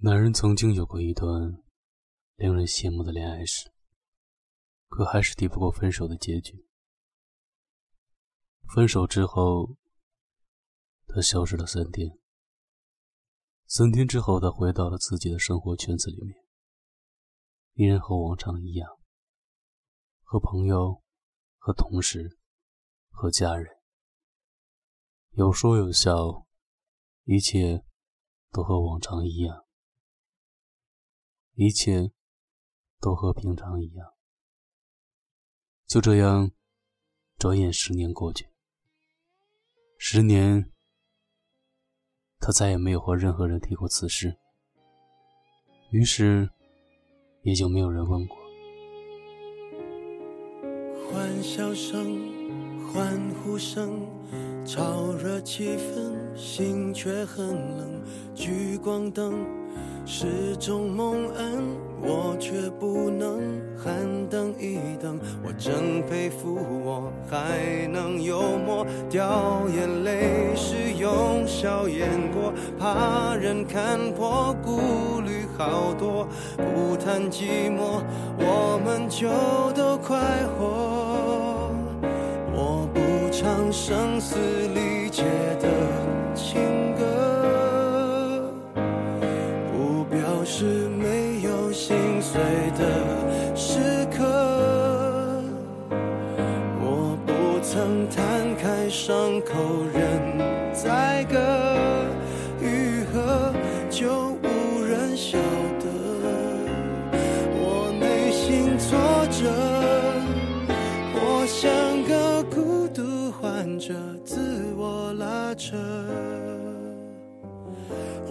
男人曾经有过一段令人羡慕的恋爱史，可还是抵不过分手的结局。分手之后，他消失了三天。三天之后，他回到了自己的生活圈子里面，依然和往常一样，和朋友、和同事、和家人有说有笑，一切都和往常一样。一切都和平常一样。就这样，转眼十年过去。十年，他再也没有和任何人提过此事，于是也就没有人问过。欢笑声，欢呼声，炒热气氛，心却很冷。聚光灯。是种蒙恩，我却不能喊等一等。我真佩服，我还能幽默，掉眼泪是用笑掩过，怕人看破，顾虑好多。不谈寂寞，我们就都快活。我不唱声嘶力不曾摊开伤口任宰割，愈合就无人晓得。我内心挫折，我像个孤独患者，自我拉扯。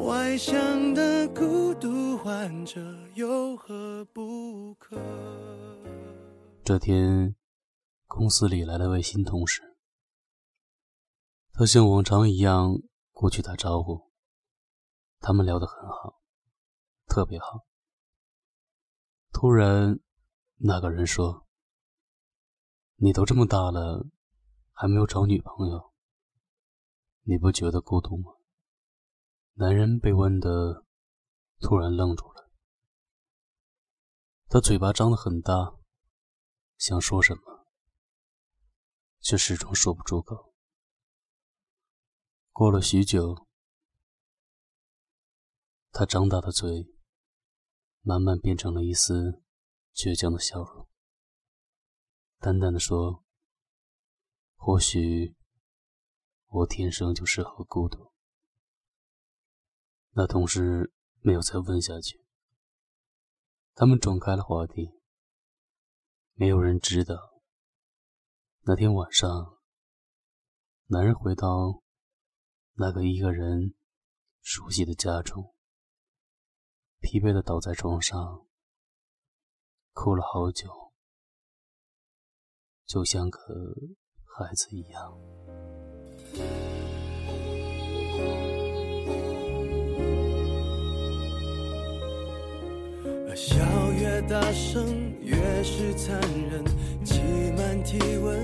外向的孤独患者有何不可？这天，公司里来了位新同事，他像往常一样过去打招呼。他们聊得很好，特别好。突然，那个人说：“你都这么大了，还没有找女朋友，你不觉得孤独吗？”男人被问的突然愣住了，他嘴巴张得很大，想说什么，却始终说不出口。过了许久，他张大的嘴慢慢变成了一丝倔强的笑容，淡淡的说：“或许我天生就适合孤独。”那同事没有再问下去，他们转开了话题。没有人知道，那天晚上，男人回到那个一个人熟悉的家中，疲惫的倒在床上，哭了好久，就像个孩子一样。笑越大声，越是残忍。挤满体温，室温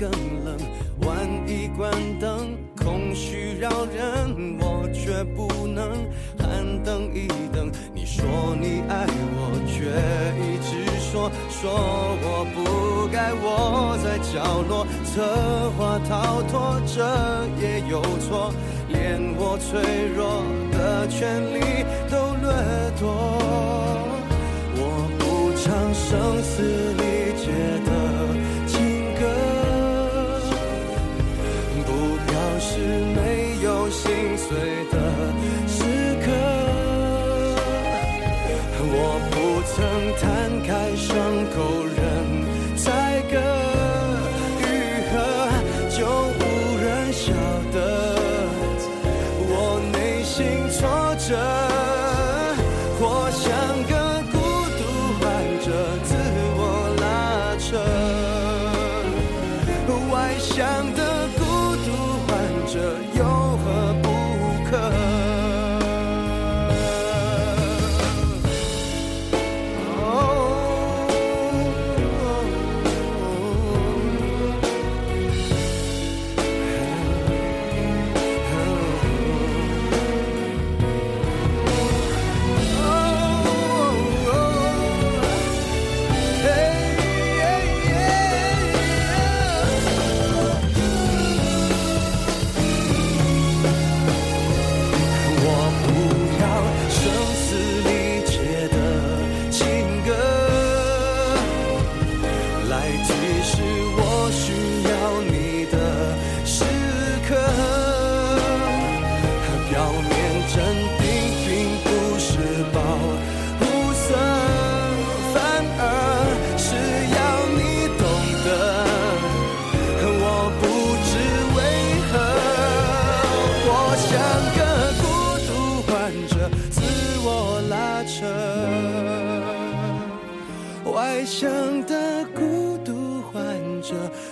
更冷。万一关灯，空虚扰人，我却不能喊等一等。你说你爱我，却一直说说我不该窝在角落，策划逃脱，这也有错。连我脆弱的权利都掠夺，我不唱生死想的。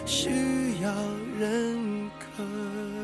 需要认可。